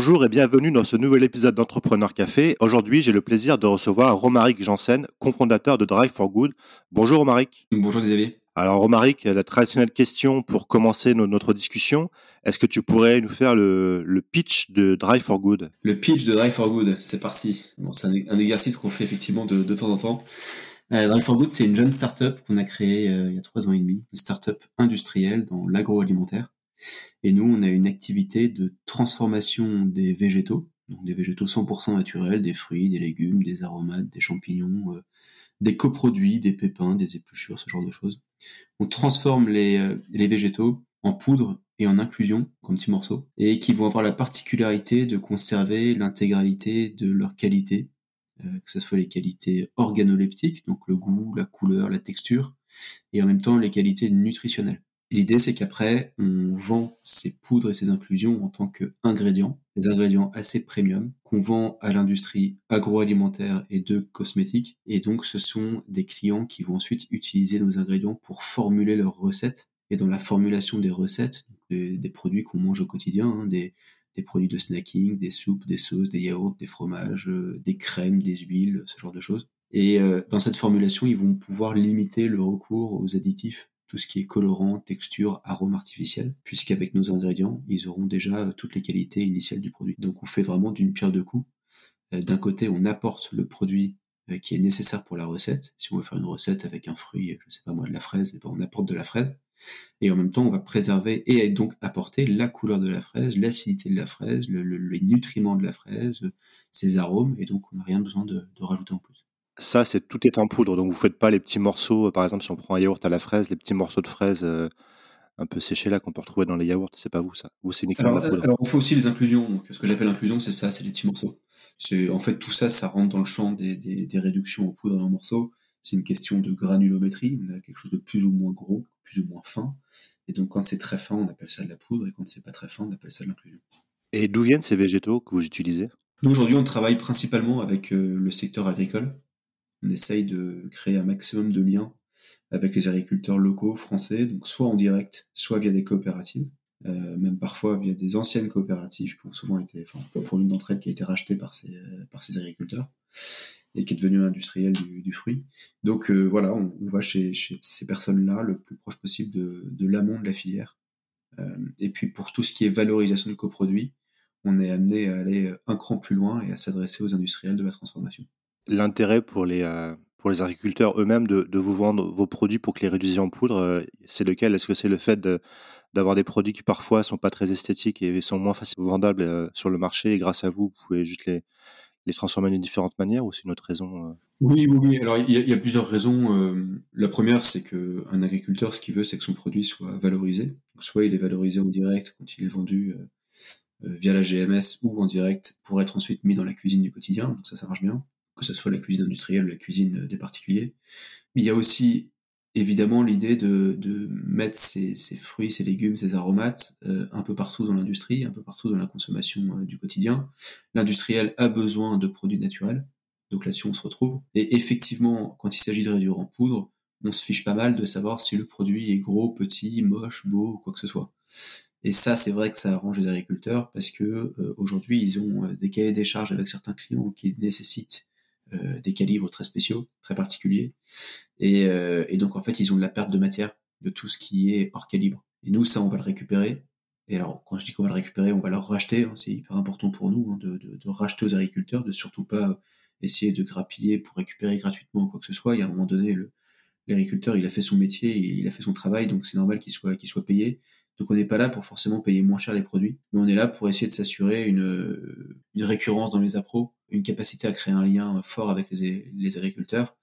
Bonjour et bienvenue dans ce nouvel épisode d'Entrepreneur Café. Aujourd'hui, j'ai le plaisir de recevoir Romaric Janssen, cofondateur de Drive for Good. Bonjour Romaric. Bonjour Xavier. Alors Romaric, la traditionnelle question pour commencer notre discussion, est-ce que tu pourrais nous faire le, pitch de Drive for Good? Le pitch de Drive for Good, c'est parti. Bon, c'est un, exercice qu'on fait effectivement de, de temps en temps. Euh, Drive for Good, c'est une jeune startup qu'on a créée euh, il y a trois ans et demi, une startup industrielle dans l'agroalimentaire. Et nous, on a une activité de transformation des végétaux, donc des végétaux 100% naturels, des fruits, des légumes, des aromates, des champignons, euh, des coproduits, des pépins, des épluchures, ce genre de choses. On transforme les, euh, les végétaux en poudre et en inclusion, comme petits morceaux, et qui vont avoir la particularité de conserver l'intégralité de leur qualité, euh, que ce soit les qualités organoleptiques, donc le goût, la couleur, la texture, et en même temps les qualités nutritionnelles. L'idée, c'est qu'après, on vend ces poudres et ces inclusions en tant qu'ingrédients, des ingrédients assez premium, qu'on vend à l'industrie agroalimentaire et de cosmétiques. Et donc, ce sont des clients qui vont ensuite utiliser nos ingrédients pour formuler leurs recettes. Et dans la formulation des recettes, des, produits qu'on mange au quotidien, hein, des, produits de snacking, des soupes, des sauces, des yaourts, des fromages, euh, des crèmes, des huiles, ce genre de choses. Et euh, dans cette formulation, ils vont pouvoir limiter le recours aux additifs tout ce qui est colorant, texture, arôme artificiel, puisqu'avec nos ingrédients, ils auront déjà euh, toutes les qualités initiales du produit. Donc on fait vraiment d'une pierre deux coups. Euh, d'un côté, on apporte le produit euh, qui est nécessaire pour la recette. Si on veut faire une recette avec un fruit, je sais pas moi, de la fraise, eh ben, on apporte de la fraise. Et en même temps, on va préserver et donc apporter la couleur de la fraise, l'acidité de la fraise, les nutriments de la fraise, ses arômes, et donc on n'a rien besoin de rajouter en plus. Ça, c'est tout est en poudre, donc vous faites pas les petits morceaux, euh, par exemple, si on prend un yaourt à la fraise, les petits morceaux de fraise euh, un peu séchés là qu'on peut retrouver dans les yaourts, c'est pas vous ça Ou c'est uniquement alors, la poudre Alors on fait aussi les inclusions, donc ce que j'appelle inclusion, c'est ça, c'est les petits morceaux. C'est en fait tout ça, ça rentre dans le champ des, des, réductions en poudre et en morceaux. C'est une question de granulométrie, on a quelque chose de plus ou moins gros, plus ou moins fin. Et donc quand c'est très fin, on appelle ça de la poudre, et quand c'est pas très fin, on appelle ça de l'inclusion. Et d'où viennent ces végétaux que vous utilisez? Nous aujourd'hui, on travaille principalement avec euh, le secteur agricole on essaye de créer un maximum de liens avec les agriculteurs locaux français, donc soit en direct, soit via des coopératives, euh, même parfois via des anciennes coopératives qui ont souvent été, enfin pour l'une d'entre elles qui a été rachetée par ces par ces agriculteurs et qui est devenue industrielle du, du fruit. Donc euh, voilà, on, va chez, chez ces personnes-là le plus proche possible de, de l'amont de la filière. Euh, et puis pour tout ce qui est valorisation de coproduits, on est amené à aller un cran plus loin et à s'adresser aux industriels de la transformation l'intérêt pour les, euh, pour les agriculteurs eux-mêmes de, vous vendre vos produits pour que les réduisiez en poudre, euh, c'est lequel? Est-ce que c'est le fait d'avoir des produits qui parfois sont pas très esthétiques et sont moins facilement vendables euh, sur le marché et grâce à vous, vous pouvez juste les, transformer d'une différente manière ou c'est une autre raison Oui, oui, oui. Alors il y, a plusieurs raisons. la première, c'est que un agriculteur, ce qu'il veut, c'est que son produit soit valorisé. soit il est valorisé en direct quand il est vendu via la GMS ou en direct pour être ensuite mis dans la cuisine du quotidien. Donc ça, ça marche bien que ce soit la cuisine industrielle ou la cuisine des particuliers. Mais il y a aussi évidemment l'idée de, de, mettre ces, ces, fruits, ces légumes, ces aromates euh, un peu partout dans l'industrie, un peu partout dans la consommation euh, du quotidien. L'industriel a besoin de produits naturels, donc là-dessus on se retrouve. Et effectivement, quand il s'agit de réduire en poudre, on se fiche pas mal de savoir si le produit est gros, petit, moche, beau, quoi que ce soit. Et ça, c'est vrai que ça arrange les agriculteurs parce que euh, aujourd'hui, ils ont des cahiers des charges avec certains clients qui nécessitent euh, des calibres très spéciaux, très particuliers. Et, euh, et, donc en fait, ils ont de la perte de matière de tout ce qui est hors calibre. Et nous, ça, on va le récupérer. Et alors, quand je dis qu'on va le récupérer, on va le racheter. Hein, c'est hyper important pour nous hein, de, racheter aux agriculteurs, de surtout pas essayer de grappiller pour récupérer gratuitement quoi que ce soit. Il y a un moment donné, l'agriculteur, il a fait son métier, il a fait son travail, donc c'est normal qu'il soit, qu'il soit payé. Donc on n'est pas là pour forcément payer moins cher les produits, mais on est là pour essayer de s'assurer une, une récurrence dans les appros, une capacité à créer un lien fort avec les, les agriculteurs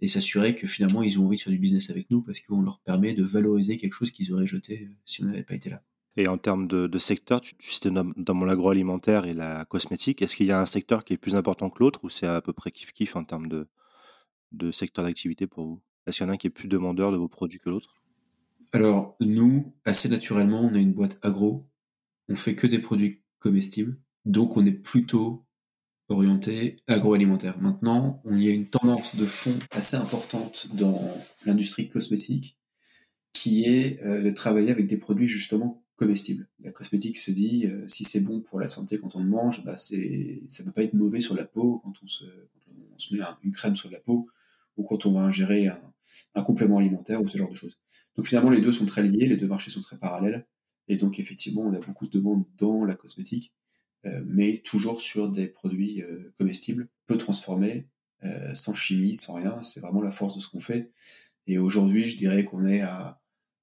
et s'assurer que finalement ils ont envie de faire du business avec nous parce qu'on leur permet de valoriser quelque chose qu'ils auraient jeté si on n'avait pas été là. Et en termes de, de secteur, tu, tu citais dans l'agroalimentaire et la cosmétique, est-ce qu'il y a un secteur qui est plus important que l'autre ou c'est à peu près kiff-kiff en termes de, de secteur d'activité pour vous? Est-ce qu'il y en a un qui est plus demandeur de vos produits que l'autre? Alors, nous, assez naturellement, on a une boîte agro. On fait que des produits comestibles. Donc, on est plutôt orienté agroalimentaire. Maintenant, il y a une tendance de fond assez importante dans l'industrie cosmétique qui est euh, de travailler avec des produits justement comestible. La cosmétique se dit, si c'est bon pour la santé quand on le mange, bah c'est, ça peut pas être mauvais sur la peau quand on se, on met une crème sur la peau ou quand on va ingérer un complément alimentaire ou ce genre de choses. Donc finalement, les deux sont très liés, les deux marchés sont très parallèles. Et donc effectivement, on a beaucoup de demandes dans la cosmétique, euh, mais toujours sur des produits euh, comestibles, peu transformés, euh, sans chimie, sans rien. C'est vraiment la force de ce qu'on fait. Et aujourd'hui, je dirais qu'on est à,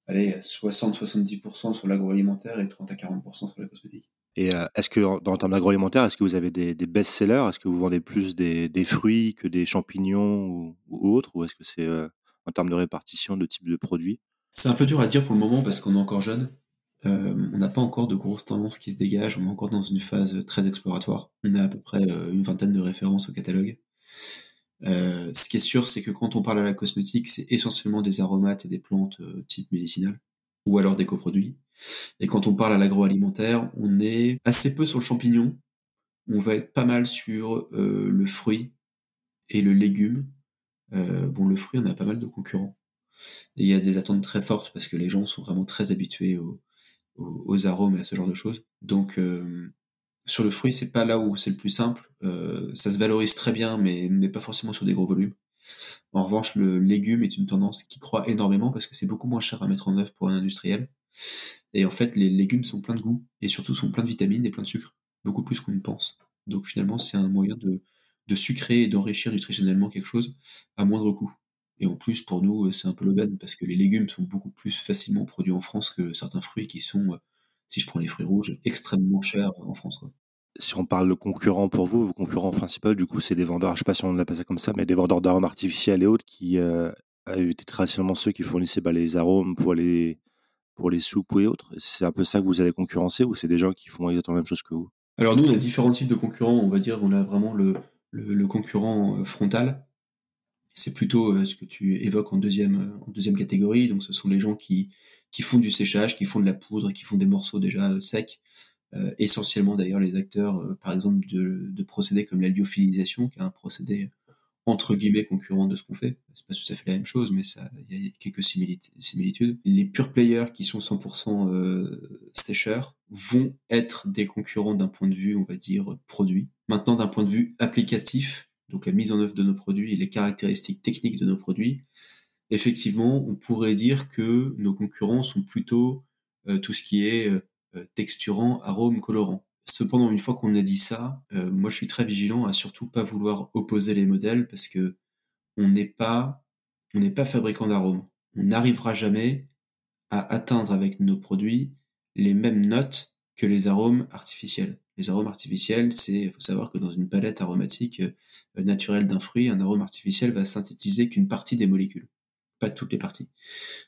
allez, 60-70% sur l'agroalimentaire et 30 à 40% sur la cosmétique. Et est-ce que, dans le terme d'agroalimentaire, est-ce que vous avez des, best-sellers? Est-ce que vous vendez plus des, fruits que des champignons ou, autres? Ou est-ce que c'est en termes de répartition de type de produits C'est un peu dur à dire pour le moment parce qu'on est encore jeune. Euh, on n'a pas encore de grosses tendances qui se dégagent, on est encore dans une phase très exploratoire. On a à peu près euh, une vingtaine de références au catalogue. Euh, ce qui est sûr, c'est que quand on parle à la cosmétique, c'est essentiellement des aromates et des plantes type médicinales, ou alors des coproduits. Et quand on parle à l'agroalimentaire, on est assez peu sur le champignon, on va être pas mal sur le fruit et le légume. bon, le fruit, on a pas mal de concurrents. Il y a des attentes très fortes parce que les gens sont vraiment très habitués au, aux, arômes et à ce genre de choses. Donc euh, sur le fruit, c'est pas là où c'est le plus simple. Euh, ça se valorise très bien, mais, pas forcément sur des gros volumes. En revanche, le légume est une tendance qui croît énormément parce que c'est beaucoup moins cher à mettre en œuvre pour un industriel. Et en fait, les légumes sont pleins de goût et surtout sont pleins de vitamines et pleins de sucre, beaucoup plus qu'on ne pense. Donc finalement, c'est un moyen de sucrer et d'enrichir nutritionnellement quelque chose à moindre coût. Et en plus, pour nous, c'est un peu l'aubaine parce que les légumes sont beaucoup plus facilement produits en France que certains fruits qui sont, si je prends les fruits rouges, extrêmement chers en France. Si on parle de concurrents pour vous, vos concurrents principaux, du coup, c'est des vendeurs, je ne sais pas si on l'appelle ça comme ça, mais des vendeurs d'arômes artificiels et autres qui euh, étaient traditionnellement ceux qui fournissaient bah, les arômes pour les, pour les soupes et autres. C'est un peu ça que vous allez concurrencer ou c'est des gens qui font exactement la même chose que vous? Alors nous, on a différents types de concurrents. On va dire, on a vraiment le, le concurrent euh, frontal c'est plutôt euh, ce que tu évoques en deuxième, euh, en deuxième catégorie. Donc, ce sont les gens qui, qui font du séchage, qui font de la poudre, qui font des morceaux déjà euh, secs. essentiellement d'ailleurs les acteurs, par exemple, de, de, procédés comme la lyophilisation, qui est un procédé entre guillemets concurrent de ce qu'on fait. C'est pas tout à fait la même chose, mais ça, il y a quelques similitudes. Les pure players qui sont 100% euh, sécheurs vont être des concurrents d'un point de vue, on va dire, produit. Maintenant, d'un point de vue applicatif, donc la mise en œuvre de nos produits et les caractéristiques techniques de nos produits, effectivement, on pourrait dire que nos concurrents sont plutôt euh, tout ce qui est euh, texturant, arôme, colorant. Cependant, une fois qu'on a dit ça, euh, moi je suis très vigilant à surtout pas vouloir opposer les modèles parce que on n'est pas, on n'est pas fabricant d'arômes. On n'arrivera jamais à atteindre avec nos produits les mêmes notes que les arômes artificiels. Les arômes artificiels, c'est, faut savoir que dans une palette aromatique euh, naturelle d'un fruit, un arôme artificiel va synthétiser qu'une partie des molécules, pas toutes les parties.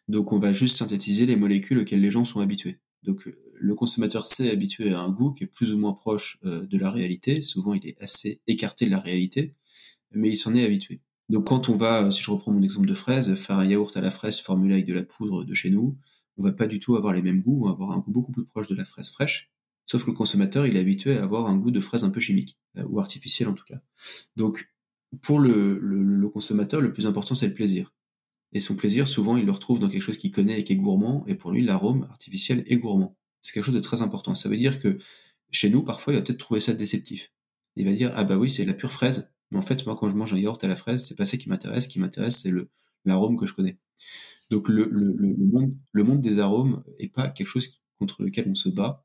Donc on va juste synthétiser les molécules auxquelles les gens sont habitués. Donc euh, le consommateur s'est habitué à un goût qui est plus ou moins proche euh, de la réalité. Souvent, il est assez écarté de la réalité, mais il s'en est habitué. Donc quand on va, si je reprends mon exemple de fraise, faire un yaourt à la fraise formulé avec de la poudre de chez nous, on va pas du tout avoir les mêmes goûts, on va avoir un goût beaucoup plus proche de la fraise fraîche. Sauf que le consommateur, il est habitué à avoir un goût de fraise un peu chimique, euh, ou artificiel en tout cas. Donc, pour le, consommateur, le plus important, c'est le plaisir. Et son plaisir, souvent, il le retrouve dans quelque chose qu'il connaît et qui est gourmand, et pour lui, l'arôme artificiel est gourmand. C'est quelque chose de très important. Ça veut dire que chez nous, parfois, il va peut-être trouver ça déceptif. Il va dire, ah bah oui, c'est la pure fraise. Mais en fait, moi, quand je mange un yaourt à la fraise, c'est pas ça qui m'intéresse. Ce qui m'intéresse, c'est l'arôme que je connais. Donc, le, le, monde, des arômes est pas quelque chose contre lequel on se bat,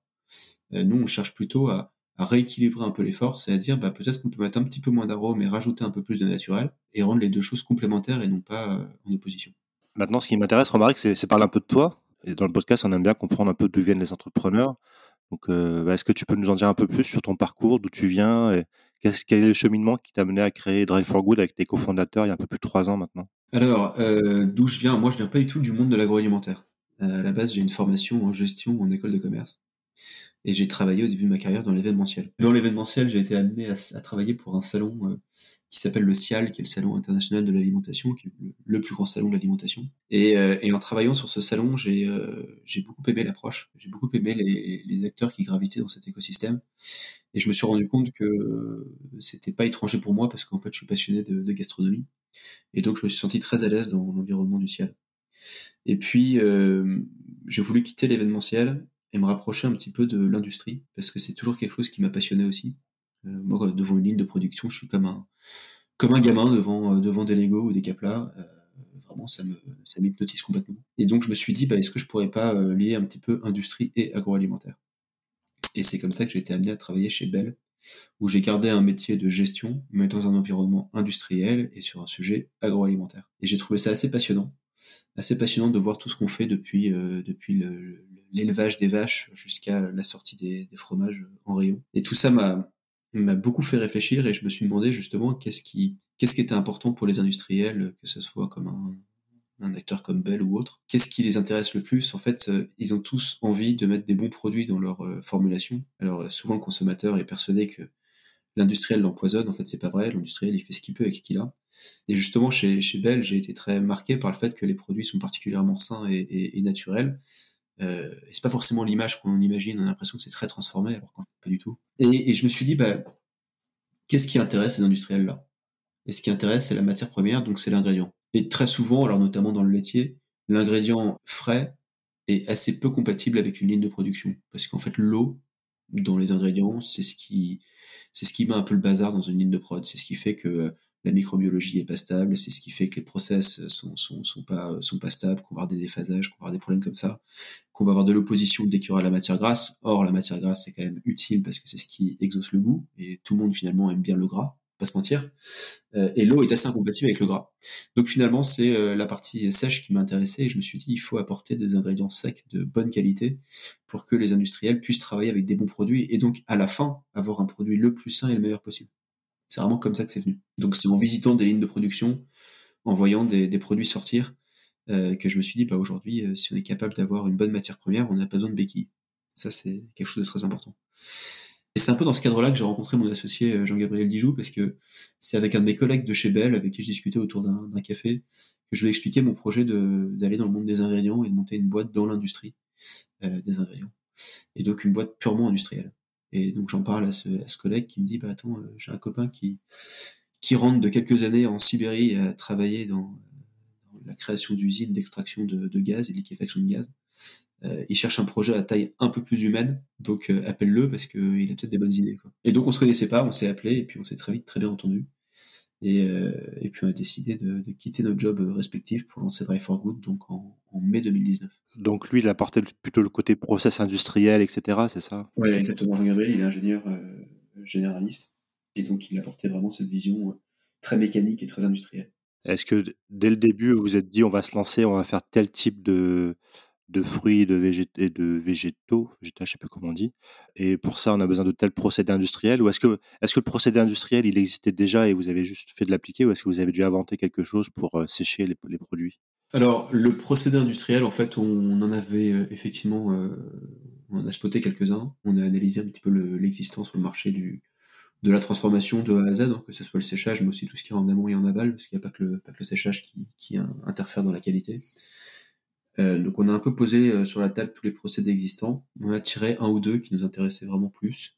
nous, on cherche plutôt à, rééquilibrer un peu les forces et à dire bah, peut-être qu'on peut mettre un petit peu moins d'arôme et rajouter un peu plus de naturel et rendre les deux choses complémentaires et non pas euh, en opposition. Maintenant, ce qui m'intéresse, Romaric, c'est parler un peu de toi. Et dans le podcast, on aime bien comprendre un peu d'où viennent les entrepreneurs. Donc, euh, bah, est-ce que tu peux nous en dire un peu plus sur ton parcours, d'où tu viens et quel est le cheminement qui t'a mené à créer Drive for Good avec tes cofondateurs il y a un peu plus de trois ans maintenant? Alors, d'où je viens? Moi, je viens pas du tout du monde de l'agroalimentaire. à la base, j'ai une formation en gestion en école de commerce et j'ai travaillé au début de ma carrière dans l'événementiel. Dans l'événementiel, j'ai été amené à, travailler pour un salon euh, qui s'appelle le CIAL, qui est le salon international de l'alimentation, qui est le plus grand salon de l'alimentation. Et, euh, et, en travaillant sur ce salon, j'ai euh, beaucoup aimé l'approche, j'ai beaucoup aimé les, acteurs qui gravitaient dans cet écosystème. Et je me suis rendu compte que c'était pas étranger pour moi parce qu'en fait, je suis passionné de, gastronomie. Et donc, je me suis senti très à l'aise dans l'environnement du CIAL. Et puis, j'ai voulu quitter l'événementiel et me rapprocher un petit peu de l'industrie, parce que c'est toujours quelque chose qui m'a passionné aussi. Euh, moi, devant une ligne de production, je suis comme un, comme un gamin devant, euh, devant des Lego ou des Capla. Euh, vraiment, ça me, ça m'hypnotise complètement. Et donc, je me suis dit, bah, est-ce que je pourrais pas lier un petit peu industrie et agroalimentaire? Et c'est comme ça que j'ai été amené à travailler chez Bell, où j'ai gardé un métier de gestion, mais dans un environnement industriel et sur un sujet agroalimentaire. Et j'ai trouvé ça assez passionnant, assez passionnant de voir tout ce qu'on fait depuis, depuis l'élevage des vaches jusqu'à la sortie des, fromages en rayon. Et tout ça m'a m'a beaucoup fait réfléchir et je me suis demandé justement qu'est-ce qui, qu'est-ce qui était important pour les industriels, que ce soit comme un, un acteur comme Bell ou autre. Qu'est-ce qui les intéresse le plus? En fait, euh, ils ont tous envie de mettre des bons produits dans leur euh, formulation. Alors euh, souvent le consommateur est persuadé que l'industriel l'empoisonne. En fait, c'est pas vrai. L'industriel, il fait ce qu'il peut avec ce qu'il a. Et justement, chez, chez Bell, j'ai été très marqué par le fait que les produits sont particulièrement sains et, et, naturels. Euh, et c'est pas forcément l'image qu'on imagine. On a l'impression que c'est très transformé, alors qu'en fait, pas du tout. Et, et je me suis dit, bah, qu'est-ce qui intéresse ces industriels-là? Et ce qui intéresse, c'est la matière première, donc c'est l'ingrédient. Et très souvent, alors notamment dans le laitier, l'ingrédient frais est assez peu compatible avec une ligne de production, parce qu'en fait, l'eau dans les ingrédients, c'est ce qui c'est ce qui met un peu le bazar dans une ligne de prod. C'est ce qui fait que la microbiologie est pas stable, c'est ce qui fait que les process sont, sont, sont pas, sont pas stables, qu'on va avoir des déphasages, qu'on va avoir des problèmes comme ça, qu'on va avoir de l'opposition dès qu'il y aura la matière grasse. Or, la matière grasse, c'est quand même utile parce que c'est ce qui exauce le goût, et tout le monde finalement aime bien le gras, pas se mentir. Euh, et l'eau est assez incompatible avec le gras. Donc finalement, c'est euh, la partie sèche qui m'intéressait, et je me suis dit, il faut apporter des ingrédients secs de bonne qualité pour que les industriels puissent travailler avec des bons produits, et donc à la fin, avoir un produit le plus sain et le meilleur possible. C'est vraiment comme ça que c'est venu. Donc c'est en visitant des lignes de production, en voyant des, produits sortir, euh, que je me suis dit, bah aujourd'hui, si on est capable d'avoir une bonne matière première, on n'a pas besoin de béquilles. Ça, c'est quelque chose de très important. Et c'est un peu dans ce cadre-là que j'ai rencontré mon associé euh, Jean-Gabriel Dijoux, parce que c'est avec un de mes collègues de chez Bell, avec qui je discutais autour d'un café, que je lui ai expliqué mon projet d'aller dans le monde des ingrédients et de monter une boîte dans l'industrie euh, des ingrédients. Et donc une boîte purement industrielle. Et donc j'en parle à ce, à ce, collègue qui me dit, bah attends, euh, j'ai un copain qui, qui rentre de quelques années en Sibérie à travailler dans, dans la création d'usines d'extraction de, de, gaz et de liquéfaction de gaz. Euh, il cherche un projet à taille un peu plus humaine, donc euh, appelle-le parce qu'il a peut-être des bonnes idées. Quoi. Et donc on se connaissait pas, on s'est appelé et puis on s'est très vite très bien entendu. Et, euh, et puis on a décidé de, de, quitter notre job respectif pour lancer Drive for Good donc en, en mai 2019. Donc lui, il apportait plutôt le côté process industriel, etc. C'est ça? Oui, exactement. Jean-Gabriel, il est ingénieur euh, généraliste. Et donc il apportait vraiment cette vision euh, très mécanique et très industrielle. Est-ce que dès le début, vous vous êtes dit, on va se lancer, on va faire tel type de, de fruits de végétaux, de végétaux, végétaux, je sais plus comment on dit. Et pour ça, on a besoin de tel procédé industriel. Ou est-ce que, est-ce que le procédé industriel, il existait déjà et vous avez juste fait de l'appliquer, ou est-ce que vous avez dû inventer quelque chose pour euh, sécher les, produits? Alors, le procédé industriel, en fait, on en avait euh, effectivement, euh, on a spoté quelques-uns. On a analysé un petit peu l'existence sur le marché du de la transformation de A à Z, hein, que ce soit le séchage, mais aussi tout ce qui est en amont et en aval, parce qu'il n'y a pas que le, séchage qui interfère dans la qualité. Euh, donc on a un peu posé euh, sur la table tous les procédés existants. On a tiré un ou deux qui nous intéressaient vraiment plus.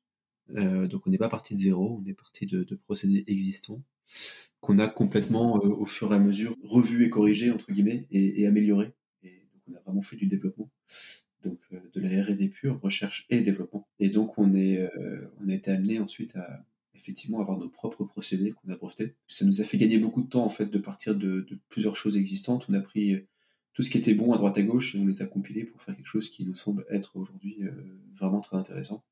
Euh, donc on n'est pas parti de zéro, on est parti de, de procédés existants qu'on a complètement au fur et à mesure revu et corrigé entre guillemets et, et amélioré. Et donc on a vraiment fait du développement, donc euh, de la R&D pure, recherche et développement. Et donc on est euh, on a été amené ensuite à effectivement avoir nos propres procédés qu'on a brevetés. Ça nous a fait gagner beaucoup de temps en fait de partir de, de plusieurs choses existantes. On a pris tout ce qui était bon à droite à gauche et on les a compilés pour faire quelque chose qui nous semble être aujourd'hui euh, vraiment très intéressant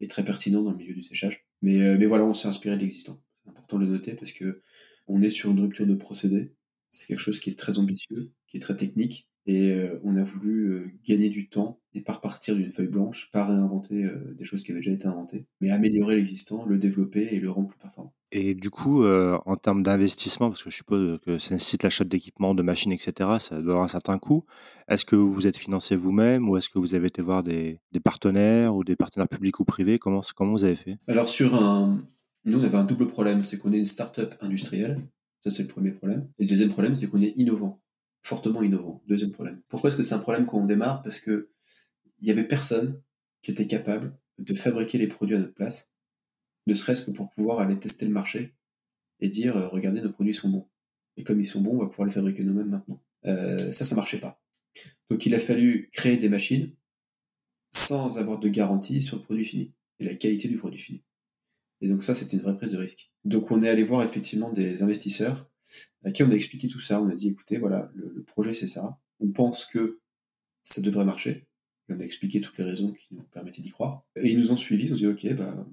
et très pertinent dans le milieu du séchage. Mais, euh, mais voilà, on s'est inspiré de l'existant. C'est important de le noter parce que on est sur une rupture de procédé. C'est quelque chose qui est très ambitieux, qui est très technique et euh, on a voulu euh, gagner du temps et pas repartir d'une feuille blanche, pas réinventer euh, des choses qui avaient déjà été inventées, mais améliorer l'existant, le développer et le rendre plus performant. Et du coup, en termes d'investissement, parce que je suppose que ça nécessite l'achat d'équipements, de machines, etc., ça doit avoir un certain coût. Est-ce que vous vous êtes financé vous-même ou est-ce que vous avez été voir des, des, partenaires ou des partenaires publics ou privés? Comment, comment vous avez fait? Alors, sur un... nous, on avait un double problème, c'est qu'on est une start-up industrielle. Ça, c'est le premier problème. Et le deuxième problème, c'est qu'on est innovant fortement innovant. Deuxième problème. Pourquoi est-ce que c'est un problème quand on démarre? Parce que il y avait personne qui était capable de fabriquer les produits à notre place, ne serait-ce que pour pouvoir aller tester le marché et dire euh, regardez nos produits sont bons. Et comme ils sont bons, on va pouvoir les fabriquer nous-mêmes maintenant. Euh, ça, ça marchait pas. Donc il a fallu créer des machines. sans avoir de garantie sur le produit fini et la qualité du produit fini. Et donc ça, c'était une vraie prise de risque. Donc on est allé voir effectivement des investisseurs à qui on a expliqué tout ça. On a dit, écoutez, voilà, le, projet c'est ça. On pense que ça devrait marcher. on a expliqué toutes les raisons qui nous permettaient d'y croire. Et ils nous ont suivis, ils ont dit, ok, bah,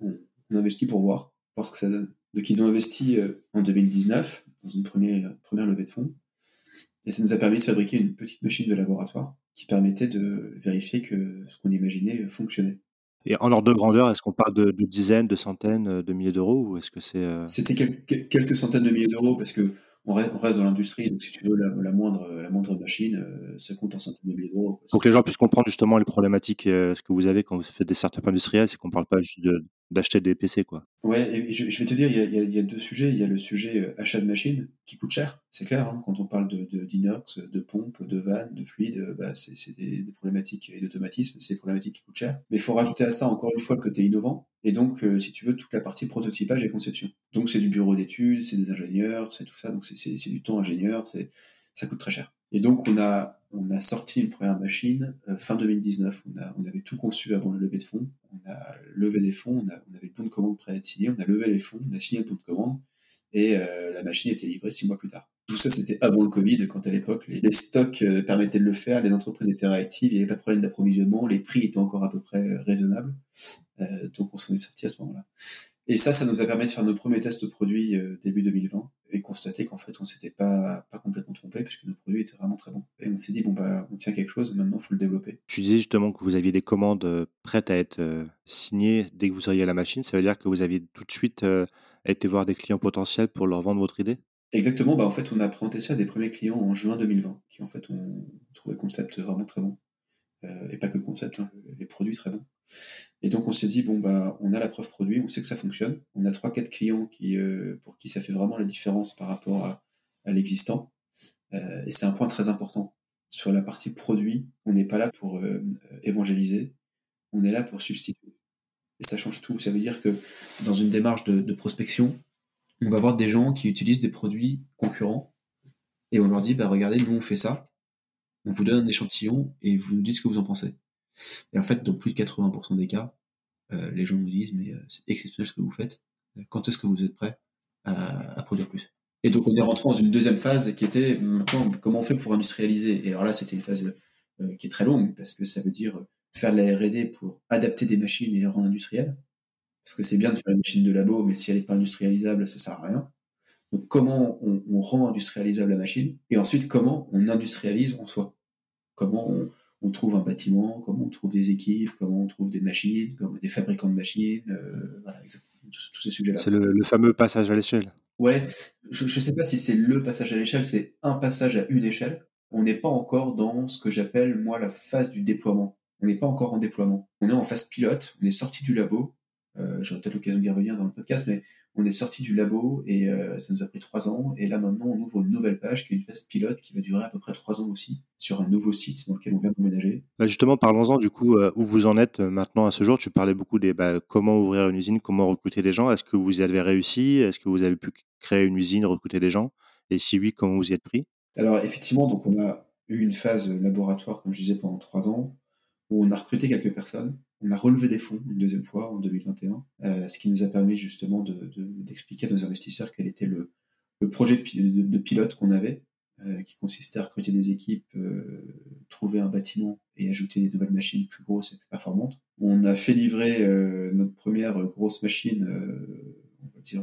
on, investit pour voir, voir ce que ça donne. Donc ils ont investi euh, en 2019 dans une première levée de fonds. Et ça nous a permis de fabriquer une petite machine de laboratoire qui permettait de vérifier que ce qu'on imaginait fonctionnait. Et en ordre de grandeur, est-ce qu'on parle de, dizaines, de centaines de milliers d'euros ou est-ce que c'est euh C'était quelques centaines de milliers d'euros parce que on reste, dans l'industrie, donc si tu veux, la, moindre, la moindre machine euh, se compte en centaines de milliers d'euros. Pour que les gens puissent comprendre justement les problématiques euh, ce que vous avez quand vous faites des startups industrielles, c'est qu'on ne parle pas juste d'acheter des PC. Quoi. Ouais, je, vais te dire, il y, a, deux sujets. Il y a le sujet euh, achat de machines qui coûte cher, c'est clair. Hein. quand on parle d'inox, de, de, pompe, de vanne, de fluide, bah, c'est des, problématiques et d'automatisme, c'est des problématiques qui coûtent cher. Mais il faut rajouter à ça encore une fois le côté innovant. Et donc, si tu veux, toute la partie prototypage et conception. Donc, c'est du bureau d'études, c'est des ingénieurs, c'est tout ça. Donc, c'est du temps ingénieur, c'est ça coûte très cher. Et donc, on a, on a sorti une première machine euh, fin 2019. On, avait tout conçu avant la levée de fonds. On a levé des fonds, on avait le bon de commande prêt à être signé, on a levé les fonds, on a signé le bon de commande, et euh, la machine était livrée six mois plus tard. Tout ça, c'était avant le Covid, quand à l'époque, les, stocks euh, permettaient de le faire, les entreprises étaient réactives, il n'y avait pas de problème d'approvisionnement, les prix étaient encore à peu près raisonnables. donc, on s'en est sorti à ce moment-là. Et ça, ça nous a permis de faire nos premiers tests produits euh, début 2020 et constater qu'en fait, on s'était pas, pas complètement trompé puisque nos produits étaient vraiment très bons. Et on s'est dit, bon, bah, on tient quelque chose, maintenant, il faut le développer. Tu disais justement que vous aviez des commandes euh, prêtes à être euh, signées dès que vous auriez la machine. Ça veut dire que vous aviez tout de suite été voir des clients potentiels pour leur vendre votre idée? Exactement. Bah, en fait, on a présenté ça à des premiers clients en juin 2020 qui, en fait, ont trouvé le concept vraiment très bon. et pas que le concept, hein, les produits très bons. Et donc on s'est dit bon bah on a la preuve produit, on sait que ça fonctionne. On a trois quatre clients qui euh, pour qui ça fait vraiment la différence par rapport à, l'existant. Euh, et c'est un point très important sur la partie produit. On n'est pas là pour euh, évangéliser, on est là pour substituer. Et ça change tout. Ça veut dire que dans une démarche de, de prospection, on va voir des gens qui utilisent des produits concurrents et on leur dit bah regardez nous on fait ça. On vous donne un échantillon et vous nous dites ce que vous en pensez. Et en fait, dans plus de 80% des cas, euh, les gens nous disent mais euh, c'est exceptionnel ce que vous faites. Quand est-ce que vous êtes prêt à, produire plus? Et donc on est rentré dans une deuxième phase qui était maintenant comment on fait pour industrialiser? Et alors là, c'était une phase euh, qui est très longue parce que ça veut dire faire de la R&D pour adapter des machines et les rendre industrielles. Parce que c'est bien de faire une machine de labo, mais si elle n'est pas industrialisable, ça sert à rien. Donc comment on, on, rend industrialisable la machine? Et ensuite comment on industrialise en soi? Comment on, on trouve un bâtiment, comment on trouve des équipes, comment on trouve des machines, comme des fabricants de machines, euh, voilà, tous, ces sujets-là. C'est le, fameux passage à l'échelle. Ouais, je ne sais pas si c'est le passage à l'échelle, c'est un passage à une échelle. On n'est pas encore dans ce que j'appelle, moi, la phase du déploiement. On n'est pas encore en déploiement. On est en phase pilote, on est sorti du labo. Euh, J'aurai peut-être l'occasion d'y revenir dans le podcast, mais on est sorti du labo et euh, ça nous a pris trois ans. Et là maintenant, on ouvre une nouvelle page qui est une phase pilote qui va durer à peu près trois ans aussi sur un nouveau site dans lequel on vient d'emménager. Bah justement, parlons-en du coup euh, où vous en êtes euh, maintenant à ce jour. Tu parlais beaucoup des bah, comment ouvrir une usine, comment recruter des gens. Est-ce que vous y avez réussi? Est-ce que vous avez pu créer une usine, recruter des gens? Et si oui, comment vous y êtes pris? Alors effectivement, donc on a eu une phase laboratoire, comme je disais, pendant trois ans où on a recruté quelques personnes. On a relevé des fonds une deuxième fois en 2021, euh, ce qui nous a permis justement d'expliquer de, à nos investisseurs quel était le, projet de, pilote qu'on avait, euh, qui consistait à recruter des équipes, euh, trouver un bâtiment et ajouter des nouvelles machines plus grosses et plus performantes. On a fait livrer notre première grosse machine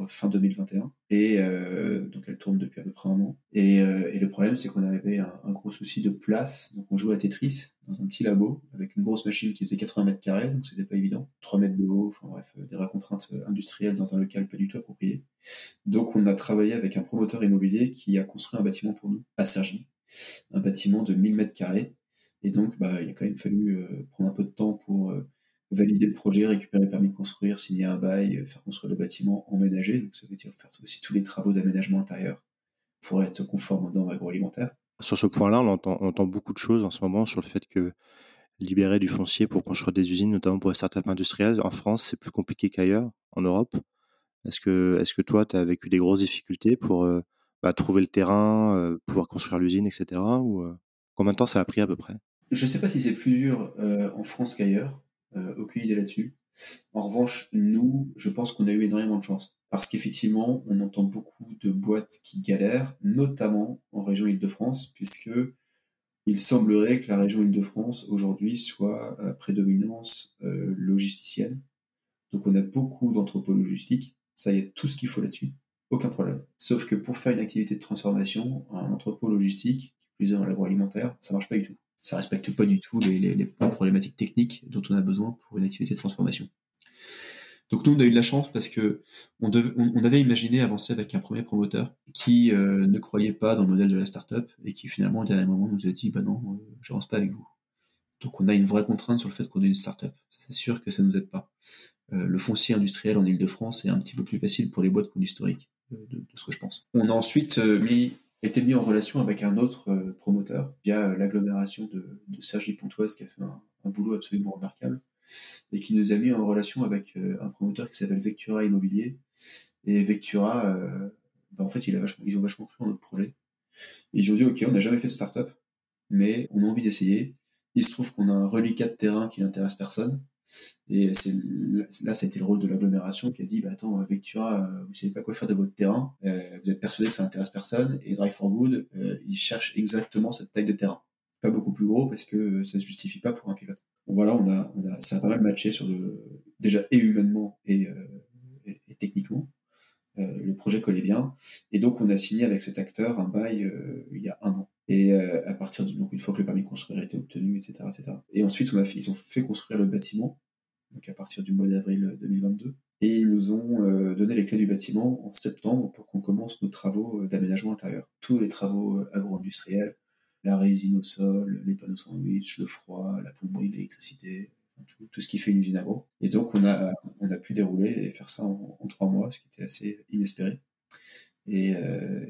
fin 2021. Et euh, donc elle tourne depuis à peu près un an. Et, euh, le problème, c'est qu'on avait un, gros souci de place. Donc on jouait à Tetris dans un petit labo avec une grosse machine qui faisait 80 mètres carrés, donc c'était pas évident. 3 mètres de haut, enfin bref, des contraintes industrielles dans un local pas du tout approprié. Donc on a travaillé avec un promoteur immobilier qui a construit un bâtiment pour nous à Sergi, un bâtiment de 1000 mètres carrés. Et donc, bah, il a quand même fallu euh, prendre un peu de temps pour valider le projet, récupérer le permis de construire, signer un bail, euh, faire construire le bâtiment, emménager. Donc ça veut dire faire aussi tous les travaux d'aménagement intérieur pour être conforme aux normes agroalimentaires. Sur ce point-là, on entend, beaucoup de choses en ce moment sur le fait que libérer du foncier pour construire des usines, notamment pour les startups industrielles, en France, c'est plus compliqué qu'ailleurs, en Europe. Est-ce que, est que toi, tu as vécu des grosses difficultés pour euh, bah, trouver le terrain, euh, pouvoir construire l'usine, etc. Ou, combien de temps ça a pris à peu près? Je ne sais pas si c'est plus dur en France qu'ailleurs, aucune idée là-dessus. En revanche, nous, je pense qu'on a eu énormément de chance. Parce qu'effectivement, on entend beaucoup de boîtes qui galèrent, notamment en région Île-de-France, puisque il semblerait que la région Île-de-France aujourd'hui soit à prédominance euh, logisticienne. Donc on a beaucoup d'entrepôts logistiques, ça y a tout ce qu'il faut là-dessus, aucun problème. Sauf que pour faire une activité de transformation, un entrepôt logistique, plus dans l'agroalimentaire, ça marche pas du tout ça respecte pas du tout les, problématiques techniques dont on a besoin pour une activité de transformation. Donc nous, on a eu de la chance parce que on, avait imaginé avancer avec un premier promoteur qui euh, ne croyait pas dans le modèle de la startup et qui finalement, au dernier moment, nous a dit, bah non, euh, j'avance pas avec vous. Donc on a une vraie contrainte sur le fait qu'on est une startup. C'est sûr que ça nous aide pas. Euh, le foncier industriel en Ile-de-France est un petit peu plus facile pour les boîtes qu'on l'historique, de, de, ce que je pense. On a ensuite mis été mis en relation avec un autre euh, promoteur via euh, l'agglomération de, de Sergi Pontoise qui a fait un, boulot absolument remarquable et qui nous a mis en relation avec euh, un promoteur qui s'appelle Vectura Immobilier. Et Vectura, bah, en fait, il a ils ont vachement cru en notre projet. Et ils ont dit, OK, on n'a jamais fait de start-up, mais on a envie d'essayer. Il se trouve qu'on a un reliquat de terrain qui n'intéresse personne. Et là, ça a été le rôle de l'agglomération qui a dit, bah attends, Vectura, euh, vous savez pas quoi faire de votre terrain, euh, vous êtes persuadé que ça intéresse personne, et Drive for Good, euh, il cherche exactement cette taille de terrain. Pas beaucoup plus gros parce que ça se justifie pas pour un pilote. Donc voilà, on a, on a, ça a pas mal matché sur le, déjà et humainement et, et, techniquement. le projet collait bien. Et donc, on a signé avec cet acteur un bail il y a un an. Et à partir de, donc une fois que le permis de construire a été obtenu, etc., etc. Et ensuite, ils ont fait construire le bâtiment donc à partir du mois d'avril 2022. Et ils nous ont euh, donné les clés du bâtiment en septembre pour qu'on commence nos travaux euh, d'aménagement intérieur. Tous les travaux euh, agro-industriels, la résine au sol, les panneaux sandwich, le froid, la plomberie, l'électricité, tout, ce qui fait une usine agro. Et donc on a, on a pu dérouler et faire ça en, trois mois, ce qui était assez inespéré. Et,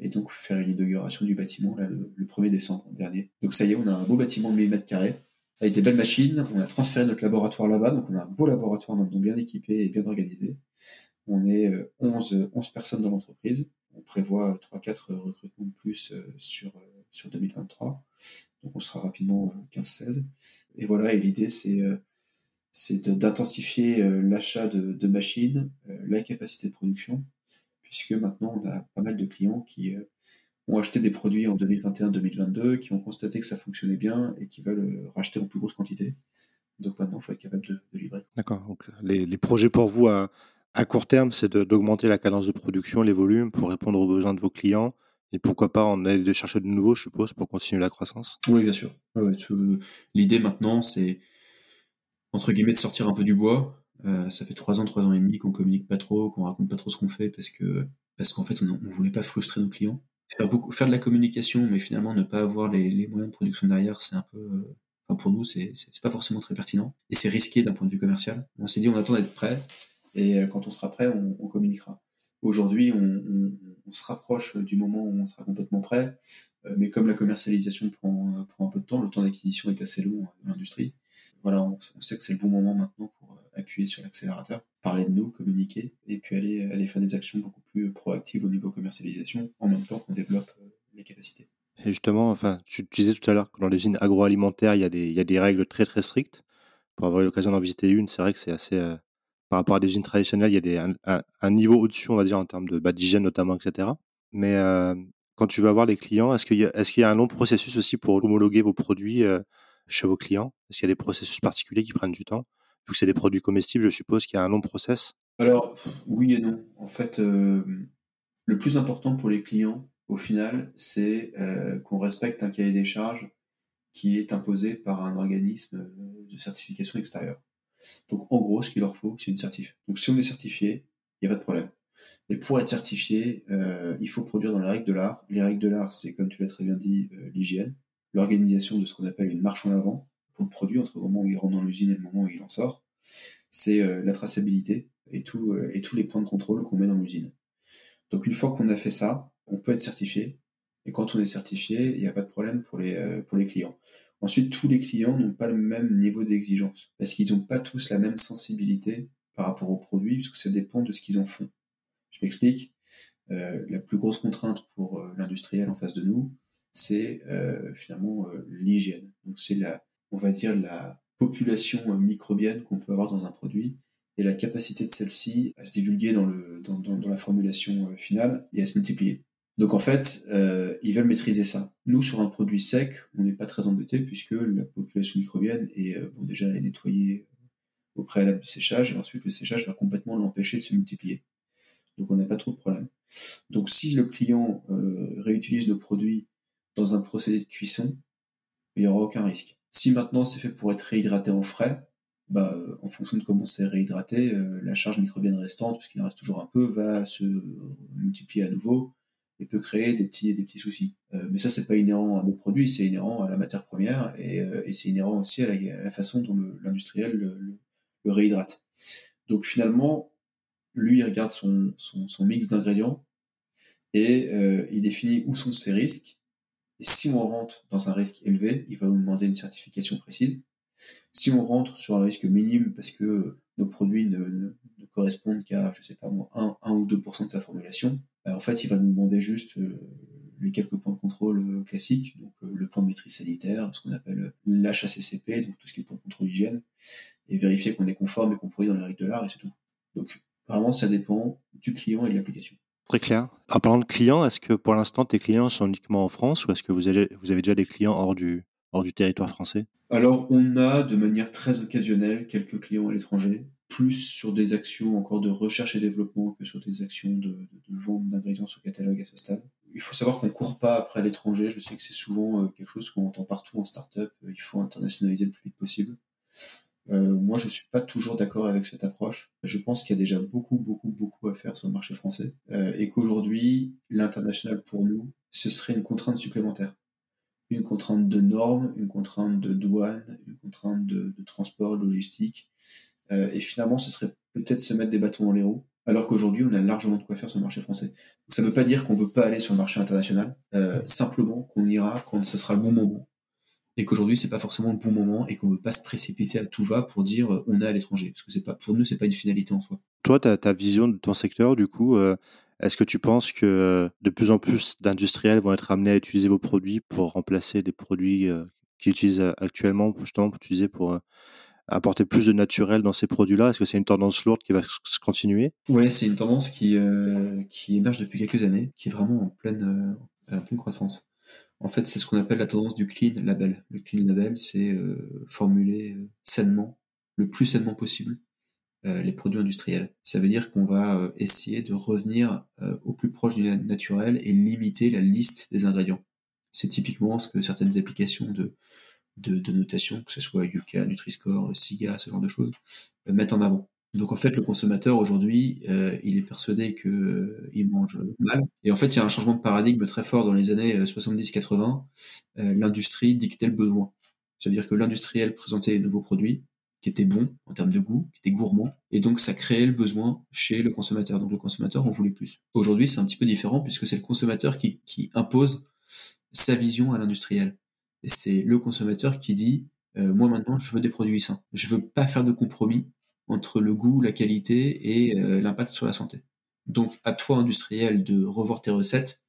et, donc faire une inauguration du bâtiment là, le, le, 1er décembre dernier. Donc ça y est, on a un beau bâtiment de 1000 mètres carrés avec des belles machines. On a transféré notre laboratoire là-bas, donc on a un beau laboratoire maintenant bien équipé et bien organisé. On est 11, euh, 11 personnes dans l'entreprise. On prévoit 3-4 recrutements de plus euh, sur, euh, sur 2023. Donc on sera rapidement 15-16. Et voilà, et l'idée c'est c'est d'intensifier l'achat de, de, machines, la capacité de production, puisque maintenant on a pas mal de clients qui ont acheté des produits en 2021-2022, qui ont constaté que ça fonctionnait bien et qui veulent euh, racheter en plus grosse quantité. Donc maintenant, il faut être capable de, livrer. D'accord. Donc les, les, projets pour vous à, à court terme, c'est d'augmenter la cadence de production, les volumes pour répondre aux besoins de vos clients. Et pourquoi pas en aller de chercher de nouveaux, je suppose, pour continuer la croissance? Oui, bien sûr. L'idée maintenant, c'est entre guillemets de sortir un peu du bois. Euh, ça fait trois ans, trois ans et demi qu'on communique pas trop, qu'on raconte pas trop ce qu'on fait parce que parce qu'en fait, on voulait pas frustrer nos clients faire beaucoup, faire de la communication, mais finalement ne pas avoir les, moyens de production derrière, c'est un peu, euh, enfin pour nous, c'est, pas forcément très pertinent et c'est risqué d'un point de vue commercial. On s'est dit, on attend d'être prêt et euh, quand on sera prêt, on, communiquera. Aujourd'hui, on, se rapproche du moment où on sera complètement prêt, mais comme la commercialisation prend, prend un peu de temps, le temps d'acquisition est assez long dans l'industrie. Voilà, on sait que c'est le bon moment maintenant pour appuyer sur l'accélérateur, parler de nous, communiquer, et puis aller, aller faire des actions beaucoup plus proactives au niveau commercialisation, en même temps qu'on développe euh, les capacités. Et justement, enfin, tu disais tout à l'heure que dans les usines agroalimentaires, il y, a des, règles très très strictes. Pour avoir eu l'occasion d'en visiter une, c'est vrai que c'est assez. Euh, par rapport à des usines traditionnelles, il y a des, un, niveau au-dessus, on va dire, en termes de bah, notamment, etc. Mais euh, quand tu vas voir les clients, est-ce qu'il y, est qu'il y, a un long processus aussi pour homologuer vos produits chez vos clients? Est-ce qu'il y a des processus particuliers qui prennent du temps? Vu que c'est des produits comestibles, je suppose qu'il y a un long process. Alors, oui et non. En fait, euh, le plus important pour les clients, au final, c'est euh, qu'on respecte un cahier des charges qui est imposé par un organisme euh, de certification extérieure. Donc, en gros, ce qu'il leur faut, c'est une certif. Donc, si on est certifié, il n'y a pas de problème. Et pour être certifié, il faut produire dans les règles de l'art. Les règles de l'art, c'est, comme tu l'as très bien dit, l'hygiène, l'organisation de ce qu'on appelle une marche en avant, produit entre le moment où il rentre dans l'usine et le moment où il en sort, c'est euh, la traçabilité euh, et tous les points de contrôle qu'on met dans l'usine. Donc une fois qu'on a fait ça, on peut être certifié. Et quand on est certifié, il n'y a pas de problème pour les, euh, pour les clients. Ensuite, tous les clients n'ont pas le même niveau d'exigence, parce qu'ils n'ont pas tous la même sensibilité par rapport au produit, puisque ça dépend de ce qu'ils en font. Je m'explique. La plus grosse contrainte pour l'industriel en face de nous, c'est finalement l'hygiène. Donc c'est la, on va dire, la population microbienne qu'on peut avoir dans un produit et la capacité de celle-ci à se divulguer dans, le, la formulation euh, finale et à se multiplier. Donc en fait, euh, ils veulent maîtriser ça. Nous, sur un produit sec, on n'est pas très embêté puisque la population microbienne est euh, déjà nettoyée au préalable du séchage et ensuite le séchage va complètement l'empêcher de se multiplier. Donc on n'a pas trop de problème. Donc si le client euh, réutilise nos produits dans un procédé de cuisson, il n'y aura aucun risque. Si maintenant c'est fait pour être réhydraté en frais, bah, en fonction de comment c'est réhydraté, euh, la charge microbienne restante, puisqu'il en reste toujours un peu, va se multiplier à nouveau et peut créer des petits, des petits soucis. Euh, mais ça, c'est pas inhérent à nos produits, c'est inhérent à la matière première et, euh, c'est inhérent aussi à la, façon dont l'industriel le, le, réhydrate. Donc finalement, lui, il regarde son, son, son mix d'ingrédients et il définit où sont ses risques. Et si on rentre dans un risque élevé, il va nous demander une certification précise. Si on rentre sur un risque minime parce que nos produits ne, correspondent qu'à, je sais pas moi, 1, 1 ou 2% de sa formulation, bah, en fait, il va nous demander juste euh, les quelques points de contrôle euh, classiques, donc euh, le plan de maîtrise sanitaire, ce qu'on appelle l'HACCP, donc tout ce qui est point de contrôle hygiène, et vérifier qu'on est conforme et qu'on produit dans les règles de l'art, et c'est tout. Donc, vraiment, ça dépend du client et de l'application. Très clair. En parlant de clients, est-ce que pour l'instant, tes clients sont uniquement en France ou est-ce que vous avez, déjà des clients hors du, hors du territoire français? Alors, on a de manière très occasionnelle quelques clients à l'étranger, plus sur des actions encore de recherche et développement que sur des actions de, vente d'ingrédients sur catalogue à ce stade. Il faut savoir qu'on court pas après l'étranger. Je sais que c'est souvent euh, quelque chose qu'on entend partout en start-up. Il faut internationaliser le plus vite possible. Euh, moi, je suis pas toujours d'accord avec cette approche. Je pense qu'il y a déjà beaucoup, beaucoup, beaucoup à faire sur le marché français euh, et qu'aujourd'hui, l'international pour nous, ce serait une contrainte supplémentaire une contrainte de normes, une contrainte de douane, une contrainte de, transport, logistique. Euh, et finalement, ce serait peut-être se mettre des bâtons dans les roues, alors qu'aujourd'hui, on a largement de quoi faire sur le marché français. Ça ne veut pas dire qu'on ne veut pas aller sur le marché international, euh, simplement qu'on ira quand ce sera le bon moment. Et qu'aujourd'hui, c'est pas forcément le bon moment et qu'on ne veut pas se précipiter à tout va pour dire euh, on est à l'étranger. Parce que c'est pas, pour nous, c'est pas une finalité en soi. Toi, ta, ta vision de ton secteur, du coup, est-ce que tu penses que de plus en plus d'industriels vont être amenés à utiliser vos produits pour remplacer des produits euh, qu'ils utilisent euh, actuellement, justement, pour utiliser pour euh, apporter plus de naturel dans ces produits-là? Est-ce que c'est une tendance lourde qui va se continuer? Oui, c'est une tendance qui, qui émerge depuis quelques années, qui est vraiment en pleine, en pleine croissance. En fait, c'est ce qu'on appelle la tendance du clean label. Le clean label, c'est formuler sainement, le plus sainement possible, euh, les produits industriels. Ça veut dire qu'on va euh, essayer de revenir euh, au plus proche du naturel et limiter la liste des ingrédients. C'est typiquement ce que certaines applications de, de, de notation, que ce soit Yuka, Nutri-Score, SIGA, ce genre de choses, mettent en avant. Donc en fait, le consommateur aujourd'hui, euh, il est persuadé que euh, il mange mal. Et en fait, il y a un changement de paradigme très fort dans les années 70-80. Euh, L'industrie dictait le besoin. C'est-à-dire que l'industriel présentait les nouveaux produits, qui était bon en termes de goût, qui était gourmand, et donc ça créait le besoin chez le consommateur. Donc le consommateur en voulait plus. Aujourd'hui, c'est un petit peu différent puisque c'est le consommateur qui, qui impose sa vision à l'industriel. Et c'est le consommateur qui dit euh, moi maintenant je veux des produits sains. Je veux pas faire de compromis entre le goût, la qualité et euh, l'impact sur la santé. Donc à toi industriel de revoir tes recettes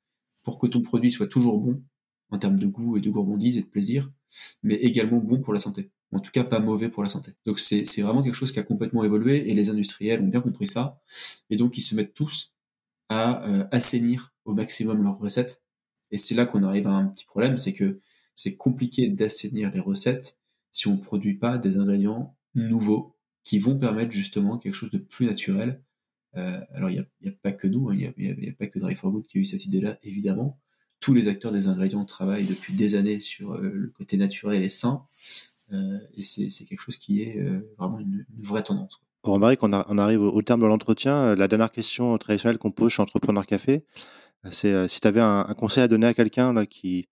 pour que ton produit soit toujours bon en termes de goût et de gourmandise et de plaisir, mais également bon pour la santé en tout cas pas mauvais pour la santé. Donc c'est vraiment quelque chose qui a complètement évolué et les industriels ont bien compris ça et donc ils se mettent tous à euh, assainir au maximum leurs recettes et c'est là qu'on arrive à un petit problème, c'est que c'est compliqué d'assainir les recettes si on produit pas des ingrédients nouveaux qui vont permettre justement quelque chose de plus naturel. Euh, alors il n'y a, pas que nous, hein, il n'y a, pas que Dry for Good qui a eu cette idée-là, évidemment. Tous les acteurs des ingrédients travaillent depuis des années sur euh, le côté naturel et sain. Euh, et c'est quelque chose qui est vraiment une, vraie tendance. On remarque qu'on on arrive au, terme de l'entretien. La dernière question traditionnelle qu'on pose chez Entrepreneur Café, c'est si tu avais un, conseil à donner à quelqu'un qui,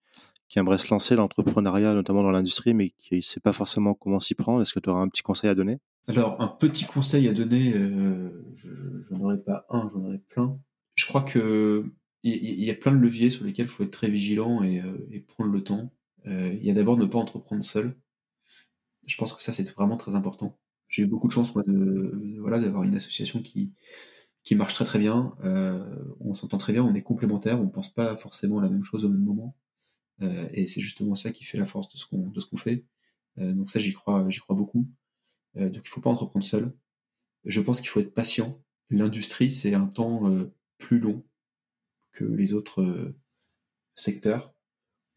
qui aimerait se lancer l'entrepreneuriat, notamment dans l'industrie, mais qui ne sait pas forcément comment s'y prendre, est-ce que tu auras un petit conseil à donner? Alors, un petit conseil à donner, euh, je aurais pas un, j'en aurais plein. Je crois que il y, a plein de leviers sur lesquels il faut être très vigilant et, et prendre le temps. Il y a d'abord ne pas entreprendre seul. Je pense que ça, c'est vraiment très important. J'ai eu beaucoup de chance, moi, de, voilà, d'avoir une association qui, qui marche très très bien. Euh, on s'entend très bien, on est complémentaires, on pense pas forcément la même chose au même moment. Euh, et c'est justement ça qui fait la force de ce qu'on de ce qu'on fait. donc ça, j'y crois, j'y crois beaucoup. Donc il faut pas entreprendre seul. Je pense qu'il faut être patient. L'industrie, c'est un temps plus long que les autres secteurs.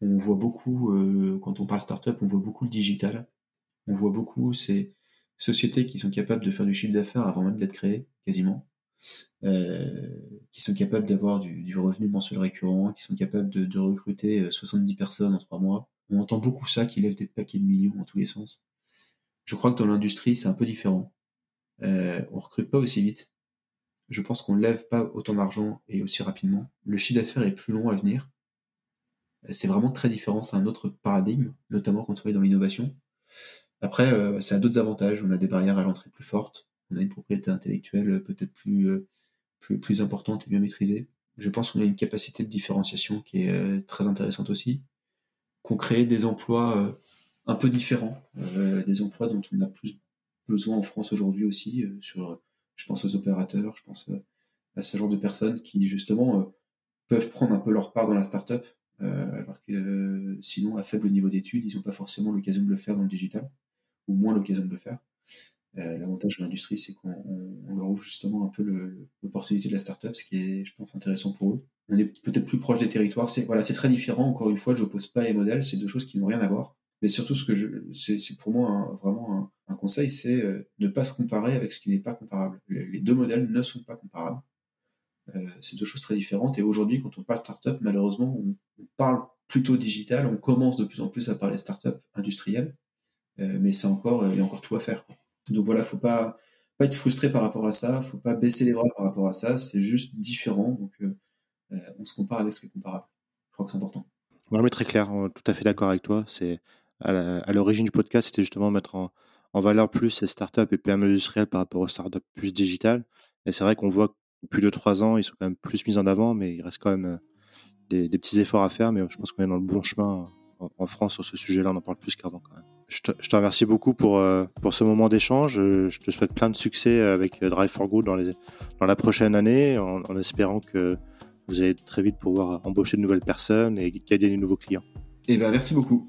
On voit beaucoup, quand on parle startup, on voit beaucoup le digital. On voit beaucoup ces sociétés qui sont capables de faire du chiffre d'affaires avant même d'être créées, quasiment. Euh, qui sont capables d'avoir du, revenu mensuel récurrent, qui sont capables de, recruter 70 euh, personnes en trois mois. On entend beaucoup ça, qui lèvent des paquets de millions dans tous les sens. Je crois que dans l'industrie, c'est un peu différent. Euh, on recrute pas aussi vite. Je pense qu'on lève pas autant d'argent et aussi rapidement. Le chiffre d'affaires est plus long à venir. C'est vraiment très différent, c'est un autre paradigme, notamment quand on est dans l'innovation. Après, euh, ça a d'autres avantages. On a des barrières à l'entrée plus fortes. On a une propriété intellectuelle peut-être plus, euh, plus, plus, importante et bien maîtrisée. Je pense qu'on a une capacité de différenciation qui est euh, très intéressante aussi. Qu'on crée des emplois un peu différents, des emplois dont on a plus besoin en France aujourd'hui aussi. sur, je pense aux opérateurs, je pense à ce genre de personnes qui justement peuvent prendre un peu leur part dans la startup, alors que sinon à faible niveau d'études, ils n'ont pas forcément l'occasion de le faire dans le digital ou moins l'occasion de le faire. Euh, l'avantage de l'industrie, c'est qu'on leur ouvre justement un peu l'opportunité de la startup, ce qui est, je pense, intéressant pour eux. On est peut-être plus proche des territoires. C'est voilà, c'est très différent. Encore une fois, je n'oppose pas les modèles. C'est deux choses qui n'ont rien à voir. Mais surtout, ce que je, c'est pour moi vraiment un, conseil, c'est euh, ne pas se comparer avec ce qui n'est pas comparable. Les, deux modèles ne sont pas comparables. Euh, c'est deux choses très différentes. Et aujourd'hui, quand on parle startup, malheureusement, on, parle plutôt digital. On commence de plus en plus à parler startup industrielle. Euh, mais c'est encore, il y a encore tout à faire. Donc voilà, faut pas, pas être frustré par rapport à ça, faut pas baisser les bras par rapport à ça, c'est juste différent, donc on se compare avec ce qui est comparable. Je crois que c'est important. Oui, mais très clair, tout à fait d'accord avec toi. C'est à l'origine du podcast, c'était justement mettre en, valeur plus ces startups et PME industrielles par rapport aux startups plus digitales. Et c'est vrai qu'on voit plus de trois ans, ils sont quand même plus mis en avant, mais il reste quand même des, des petits efforts à faire. Mais je pense qu'on est dans le bon chemin en, France sur ce sujet-là, on en parle plus qu'avant quand même. Je te, remercie beaucoup pour, euh, pour ce moment d'échange. Je te souhaite plein de succès avec euh, Drive for Good dans, les, dans la prochaine année, en, espérant que vous allez très vite pouvoir embaucher de nouvelles personnes et gagner de nouveaux clients. Eh ben, merci beaucoup.